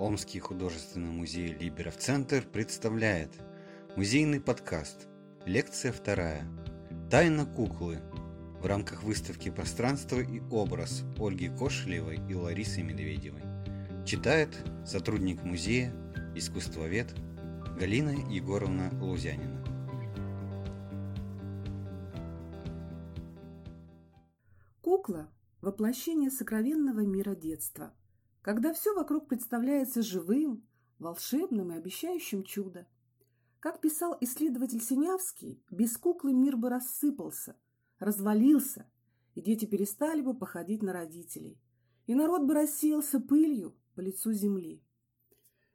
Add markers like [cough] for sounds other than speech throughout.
Омский художественный музей Либеров Центр представляет музейный подкаст Лекция вторая Тайна куклы в рамках выставки «Пространство и образ» Ольги Кошелевой и Ларисы Медведевой. Читает сотрудник музея, искусствовед Галина Егоровна Лузянина. Кукла – воплощение сокровенного мира детства – когда все вокруг представляется живым, волшебным и обещающим чудо. Как писал исследователь Синявский, без куклы мир бы рассыпался, развалился, и дети перестали бы походить на родителей, и народ бы рассеялся пылью по лицу земли.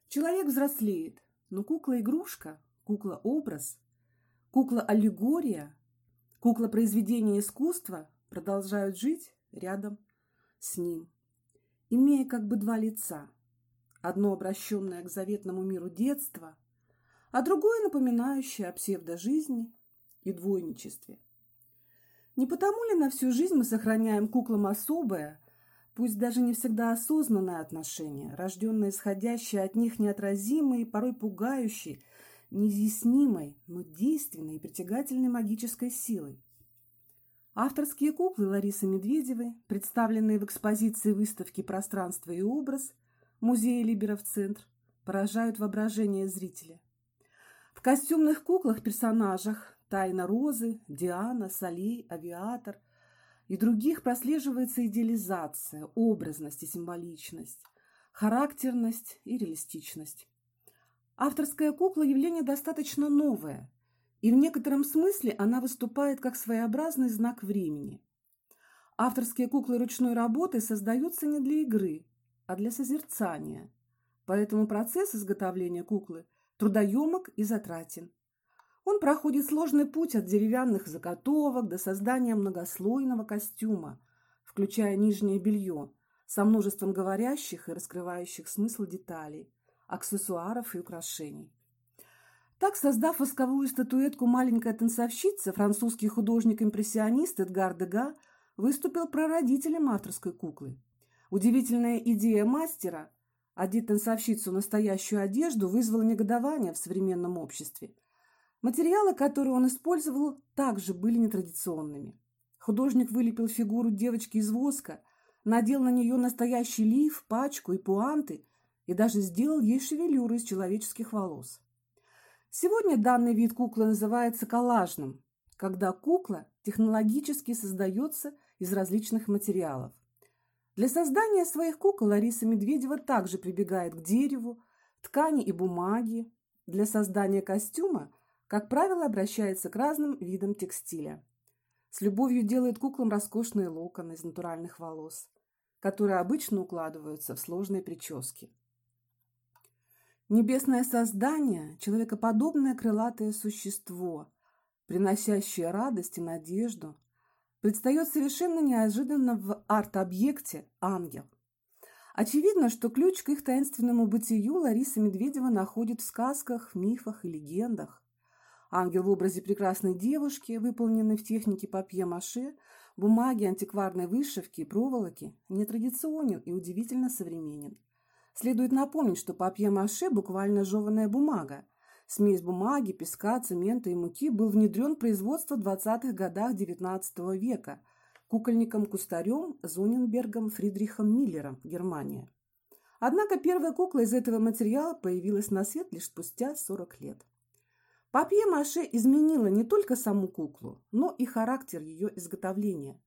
Человек взрослеет, но кукла-игрушка, кукла-образ, кукла-аллегория, кукла-произведение искусства продолжают жить рядом с ним имея как бы два лица. Одно обращенное к заветному миру детства, а другое напоминающее о псевдожизни и двойничестве. Не потому ли на всю жизнь мы сохраняем куклам особое, пусть даже не всегда осознанное отношение, рожденное исходящее от них неотразимой, порой пугающей, неизъяснимой, но действенной и притягательной магической силой? Авторские куклы Ларисы Медведевой, представленные в экспозиции выставки «Пространство и образ» Музея Либеров Центр, поражают воображение зрителя. В костюмных куклах-персонажах Тайна Розы, Диана, Солей, Авиатор и других прослеживается идеализация, образность и символичность, характерность и реалистичность. Авторская кукла – явление достаточно новое – и в некотором смысле она выступает как своеобразный знак времени. Авторские куклы ручной работы создаются не для игры, а для созерцания, поэтому процесс изготовления куклы трудоемок и затратен. Он проходит сложный путь от деревянных заготовок до создания многослойного костюма, включая нижнее белье, со множеством говорящих и раскрывающих смысл деталей, аксессуаров и украшений. Так, создав восковую статуэтку «Маленькая танцовщица», французский художник-импрессионист Эдгар Дега выступил прародителем авторской куклы. Удивительная идея мастера одеть танцовщицу настоящую одежду вызвала негодование в современном обществе. Материалы, которые он использовал, также были нетрадиционными. Художник вылепил фигуру девочки из воска, надел на нее настоящий лиф, пачку и пуанты и даже сделал ей шевелюру из человеческих волос. Сегодня данный вид куклы называется коллажным, когда кукла технологически создается из различных материалов. Для создания своих кукол Лариса Медведева также прибегает к дереву, ткани и бумаге. Для создания костюма, как правило, обращается к разным видам текстиля. С любовью делает куклам роскошные локоны из натуральных волос, которые обычно укладываются в сложные прически. Небесное создание – человекоподобное крылатое существо, приносящее радость и надежду, предстает совершенно неожиданно в арт-объекте «Ангел». Очевидно, что ключ к их таинственному бытию Лариса Медведева находит в сказках, мифах и легендах. Ангел в образе прекрасной девушки, выполненный в технике папье-маше, бумаги, антикварной вышивки и проволоки, нетрадиционен и удивительно современен. Следует напомнить, что папье-маше – буквально жеванная бумага. Смесь бумаги, песка, цемента и муки был внедрен в производство в 20-х годах XIX века кукольником-кустарем Зоненбергом Фридрихом Миллером, Германия. Однако первая кукла из этого материала появилась на свет лишь спустя 40 лет. Папье-маше изменила не только саму куклу, но и характер ее изготовления.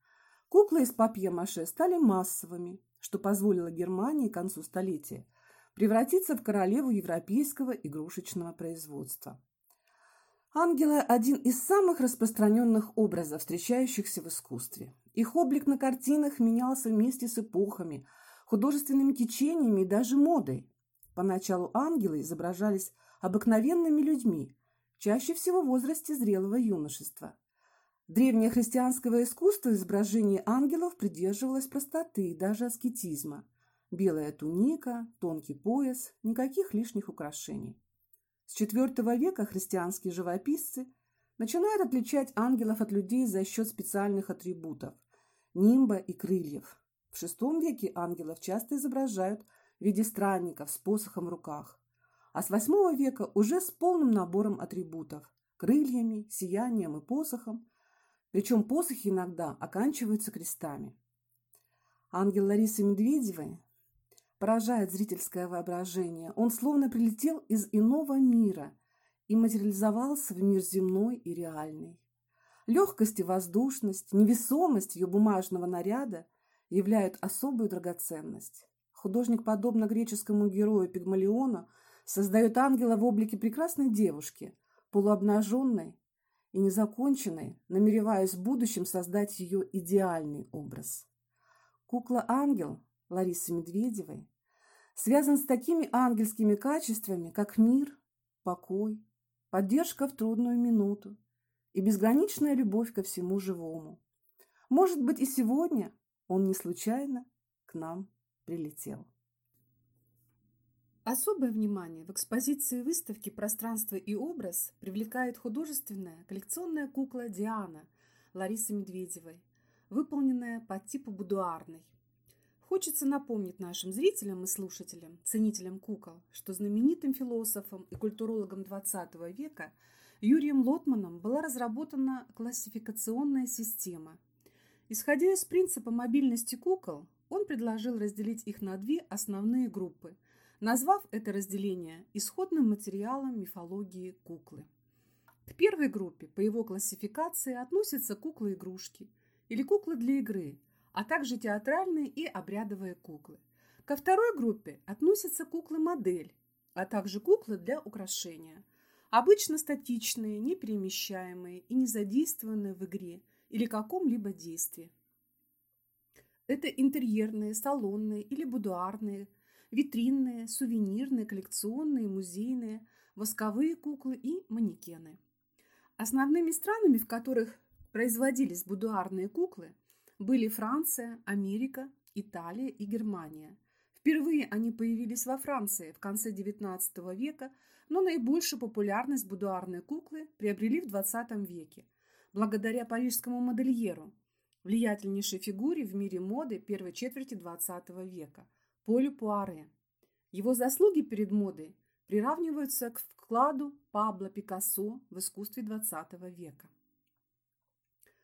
Куклы из папье-маше стали массовыми, что позволило Германии к концу столетия превратиться в королеву европейского игрушечного производства. Ангелы – один из самых распространенных образов, встречающихся в искусстве. Их облик на картинах менялся вместе с эпохами, художественными течениями и даже модой. Поначалу ангелы изображались обыкновенными людьми, чаще всего в возрасте зрелого юношества. Древнее христианское искусство изображения ангелов придерживалось простоты и даже аскетизма. Белая туника, тонкий пояс, никаких лишних украшений. С IV века христианские живописцы начинают отличать ангелов от людей за счет специальных атрибутов – нимба и крыльев. В VI веке ангелов часто изображают в виде странников с посохом в руках, а с восьмого века уже с полным набором атрибутов – крыльями, сиянием и посохом, причем посохи иногда оканчиваются крестами. Ангел Ларисы Медведевой поражает зрительское воображение. Он словно прилетел из иного мира и материализовался в мир земной и реальный. Легкость и воздушность, невесомость ее бумажного наряда являют особую драгоценность. Художник, подобно греческому герою Пигмалиона, создает ангела в облике прекрасной девушки, полуобнаженной и незаконченной, намереваясь в будущем создать ее идеальный образ. Кукла-ангел Ларисы Медведевой связан с такими ангельскими качествами, как мир, покой, поддержка в трудную минуту, и безграничная любовь ко всему живому. Может быть, и сегодня он не случайно к нам прилетел. Особое внимание в экспозиции выставки «Пространство и образ» привлекает художественная коллекционная кукла Диана Ларисы Медведевой, выполненная по типу будуарной. Хочется напомнить нашим зрителям и слушателям, ценителям кукол, что знаменитым философом и культурологом XX века – Юрием Лотманом была разработана классификационная система. Исходя из принципа мобильности кукол, он предложил разделить их на две основные группы, назвав это разделение исходным материалом мифологии куклы. К первой группе по его классификации относятся куклы-игрушки или куклы для игры, а также театральные и обрядовые куклы. Ко второй группе относятся куклы-модель, а также куклы для украшения – обычно статичные, неперемещаемые и не задействованные в игре или каком-либо действии. Это интерьерные, салонные или будуарные, витринные, сувенирные, коллекционные, музейные, восковые куклы и манекены. Основными странами, в которых производились будуарные куклы, были Франция, Америка, Италия и Германия. Впервые они появились во Франции в конце XIX века – но наибольшую популярность будуарные куклы приобрели в XX веке, благодаря парижскому модельеру, влиятельнейшей фигуре в мире моды первой четверти XX века, Полю Пуаре. Его заслуги перед модой приравниваются к вкладу Пабло Пикассо в искусстве XX века.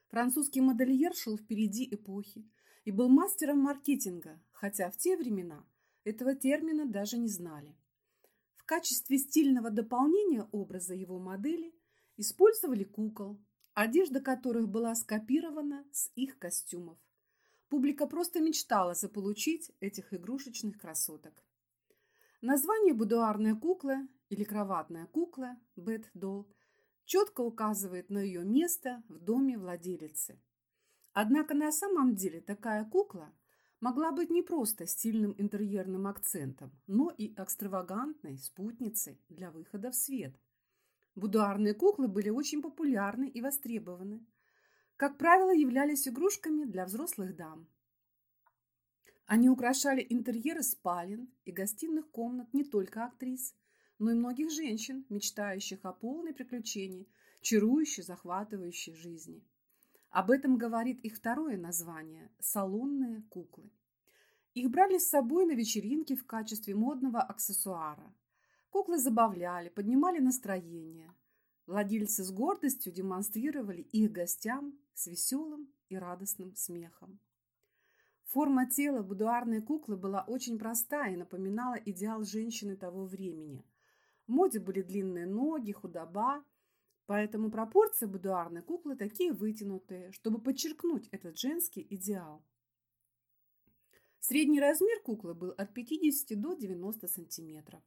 Французский модельер шел впереди эпохи и был мастером маркетинга, хотя в те времена этого термина даже не знали. В качестве стильного дополнения образа его модели использовали кукол, одежда которых была скопирована с их костюмов. Публика просто мечтала заполучить этих игрушечных красоток. Название будуарная кукла или кроватная кукла Бет Doll четко указывает на ее место в доме владелицы. Однако на самом деле такая кукла могла быть не просто стильным интерьерным акцентом, но и экстравагантной спутницей для выхода в свет. Будуарные куклы были очень популярны и востребованы. Как правило, являлись игрушками для взрослых дам. Они украшали интерьеры спален и гостиных комнат не только актрис, но и многих женщин, мечтающих о полной приключении, чарующей, захватывающей жизни. Об этом говорит их второе название – салонные куклы. Их брали с собой на вечеринки в качестве модного аксессуара. Куклы забавляли, поднимали настроение. Владельцы с гордостью демонстрировали их гостям с веселым и радостным смехом. Форма тела будуарной куклы была очень простая и напоминала идеал женщины того времени. В моде были длинные ноги, худоба, Поэтому пропорции будуарной куклы такие вытянутые, чтобы подчеркнуть этот женский идеал. Средний размер куклы был от 50 до 90 сантиметров.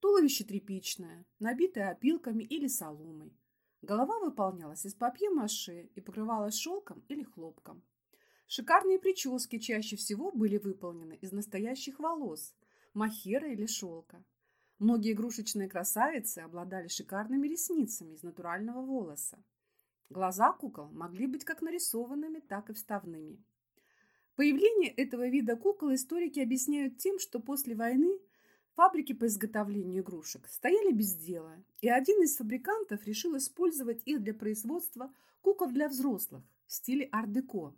Туловище тряпичное, набитое опилками или соломой. Голова выполнялась из папье-маше и покрывалась шелком или хлопком. Шикарные прически чаще всего были выполнены из настоящих волос, махера или шелка. Многие игрушечные красавицы обладали шикарными ресницами из натурального волоса. Глаза кукол могли быть как нарисованными, так и вставными. Появление этого вида кукол историки объясняют тем, что после войны фабрики по изготовлению игрушек стояли без дела, и один из фабрикантов решил использовать их для производства кукол для взрослых в стиле ар-деко.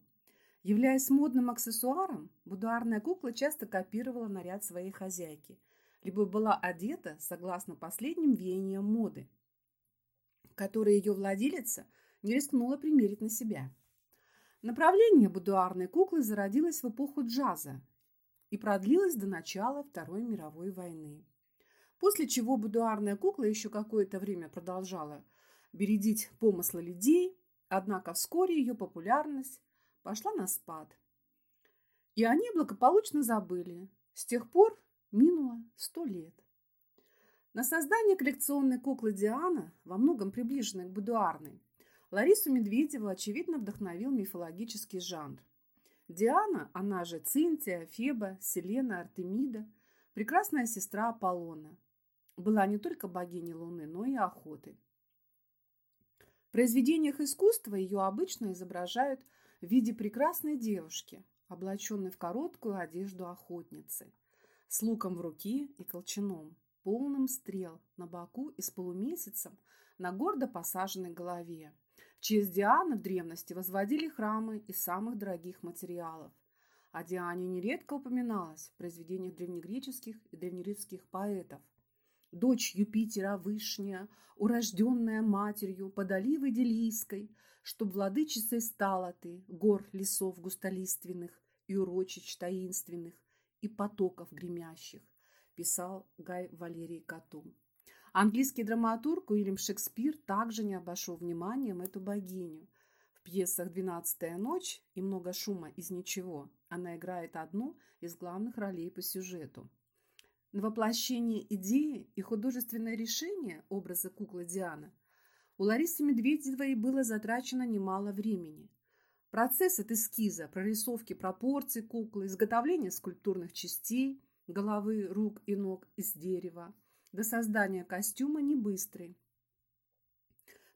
Являясь модным аксессуаром, будуарная кукла часто копировала наряд своей хозяйки, либо была одета согласно последним веяниям моды, которые ее владелица не рискнула примерить на себя. Направление будуарной куклы зародилось в эпоху джаза и продлилось до начала Второй мировой войны. После чего будуарная кукла еще какое-то время продолжала бередить помыслы людей, однако вскоре ее популярность пошла на спад. И они благополучно забыли. С тех пор минуло сто лет. На создание коллекционной куклы Диана, во многом приближенной к будуарной, Ларису Медведеву, очевидно, вдохновил мифологический жанр. Диана, она же Цинтия, Феба, Селена, Артемида, прекрасная сестра Аполлона, была не только богиней Луны, но и охоты. В произведениях искусства ее обычно изображают в виде прекрасной девушки, облаченной в короткую одежду охотницы, с луком в руке и колчаном, полным стрел на боку и с полумесяцем на гордо посаженной голове честь Дианы в древности возводили храмы из самых дорогих материалов. О Диане нередко упоминалось в произведениях древнегреческих и древнеримских поэтов. Дочь Юпитера Вышняя, урожденная матерью под оливой Делийской, чтоб владычицей стала ты гор лесов густолиственных и урочищ таинственных и потоков гремящих, писал Гай Валерий Катум. Английский драматург Уильям Шекспир также не обошел вниманием эту богиню. В пьесах «Двенадцатая ночь» и «Много шума из ничего» она играет одну из главных ролей по сюжету. На воплощение идеи и художественное решение образа куклы Диана у Ларисы Медведевой было затрачено немало времени. Процесс от эскиза, прорисовки пропорций куклы, изготовления скульптурных частей, головы, рук и ног из дерева, до создания костюма не быстрый,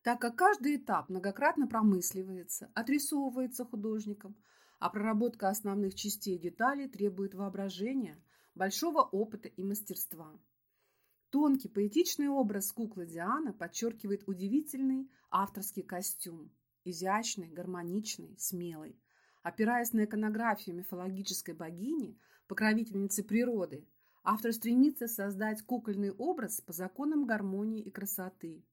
так как каждый этап многократно промысливается, отрисовывается художником, а проработка основных частей деталей требует воображения, большого опыта и мастерства. Тонкий поэтичный образ куклы Диана подчеркивает удивительный авторский костюм, изящный, гармоничный, смелый. Опираясь на иконографию мифологической богини, покровительницы природы, Автор стремится создать кукольный образ по законам гармонии и красоты.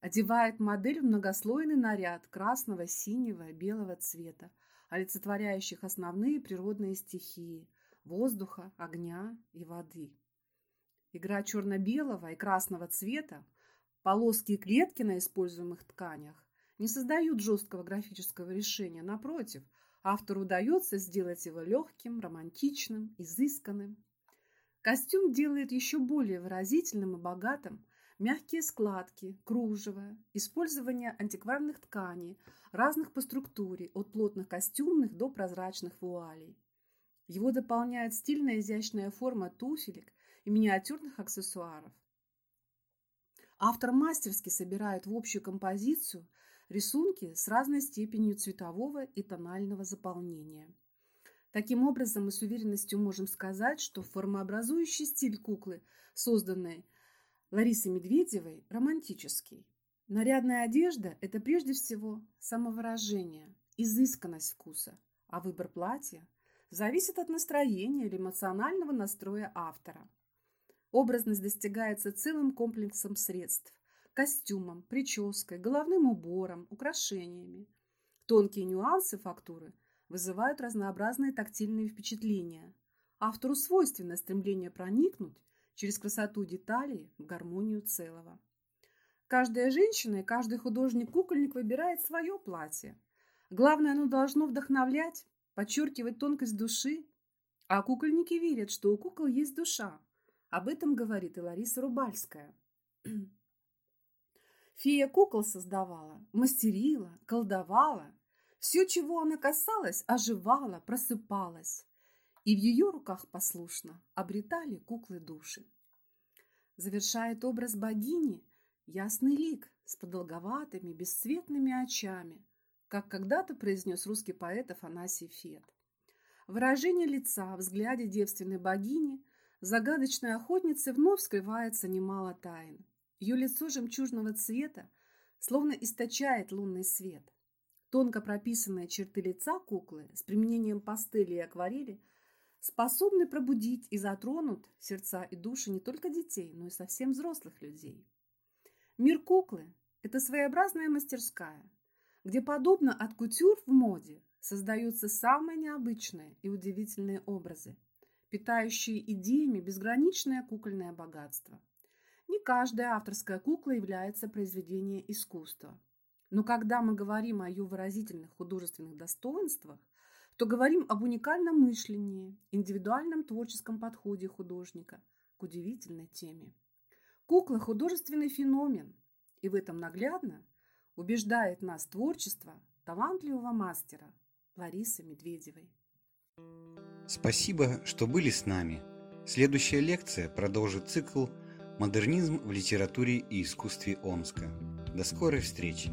Одевает модель в многослойный наряд красного, синего, белого цвета, олицетворяющих основные природные стихии – воздуха, огня и воды. Игра черно-белого и красного цвета, полоски и клетки на используемых тканях не создают жесткого графического решения. Напротив, автору удается сделать его легким, романтичным, изысканным. Костюм делает еще более выразительным и богатым мягкие складки, кружево, использование антикварных тканей, разных по структуре, от плотных костюмных до прозрачных вуалей. Его дополняет стильная изящная форма туфелек и миниатюрных аксессуаров. Автор мастерски собирает в общую композицию рисунки с разной степенью цветового и тонального заполнения. Таким образом, мы с уверенностью можем сказать, что формообразующий стиль куклы, созданной Ларисой Медведевой, романтический. Нарядная одежда – это прежде всего самовыражение, изысканность вкуса, а выбор платья зависит от настроения или эмоционального настроя автора. Образность достигается целым комплексом средств – костюмом, прической, головным убором, украшениями. Тонкие нюансы фактуры – вызывают разнообразные тактильные впечатления. Автору свойственно стремление проникнуть через красоту деталей в гармонию целого. Каждая женщина и каждый художник-кукольник выбирает свое платье. Главное, оно должно вдохновлять, подчеркивать тонкость души. А кукольники верят, что у кукол есть душа. Об этом говорит и Лариса Рубальская. [clears throat] Фея кукол создавала, мастерила, колдовала, все, чего она касалась, оживало, просыпалось, и в ее руках послушно обретали куклы души. Завершает образ богини ясный лик с продолговатыми, бесцветными очами, как когда-то произнес русский поэт Афанасий Фет. Выражение лица, взгляде девственной богини, загадочной охотницы вновь скрывается немало тайн. Ее лицо жемчужного цвета словно источает лунный свет. Тонко прописанные черты лица куклы с применением пастели и акварели способны пробудить и затронут сердца и души не только детей, но и совсем взрослых людей. Мир куклы – это своеобразная мастерская, где, подобно от кутюр в моде, создаются самые необычные и удивительные образы, питающие идеями безграничное кукольное богатство. Не каждая авторская кукла является произведением искусства. Но когда мы говорим о ее выразительных художественных достоинствах, то говорим об уникальном мышлении, индивидуальном творческом подходе художника к удивительной теме. Кукла – художественный феномен, и в этом наглядно убеждает нас творчество талантливого мастера Ларисы Медведевой. Спасибо, что были с нами. Следующая лекция продолжит цикл «Модернизм в литературе и искусстве Омска». До скорой встречи!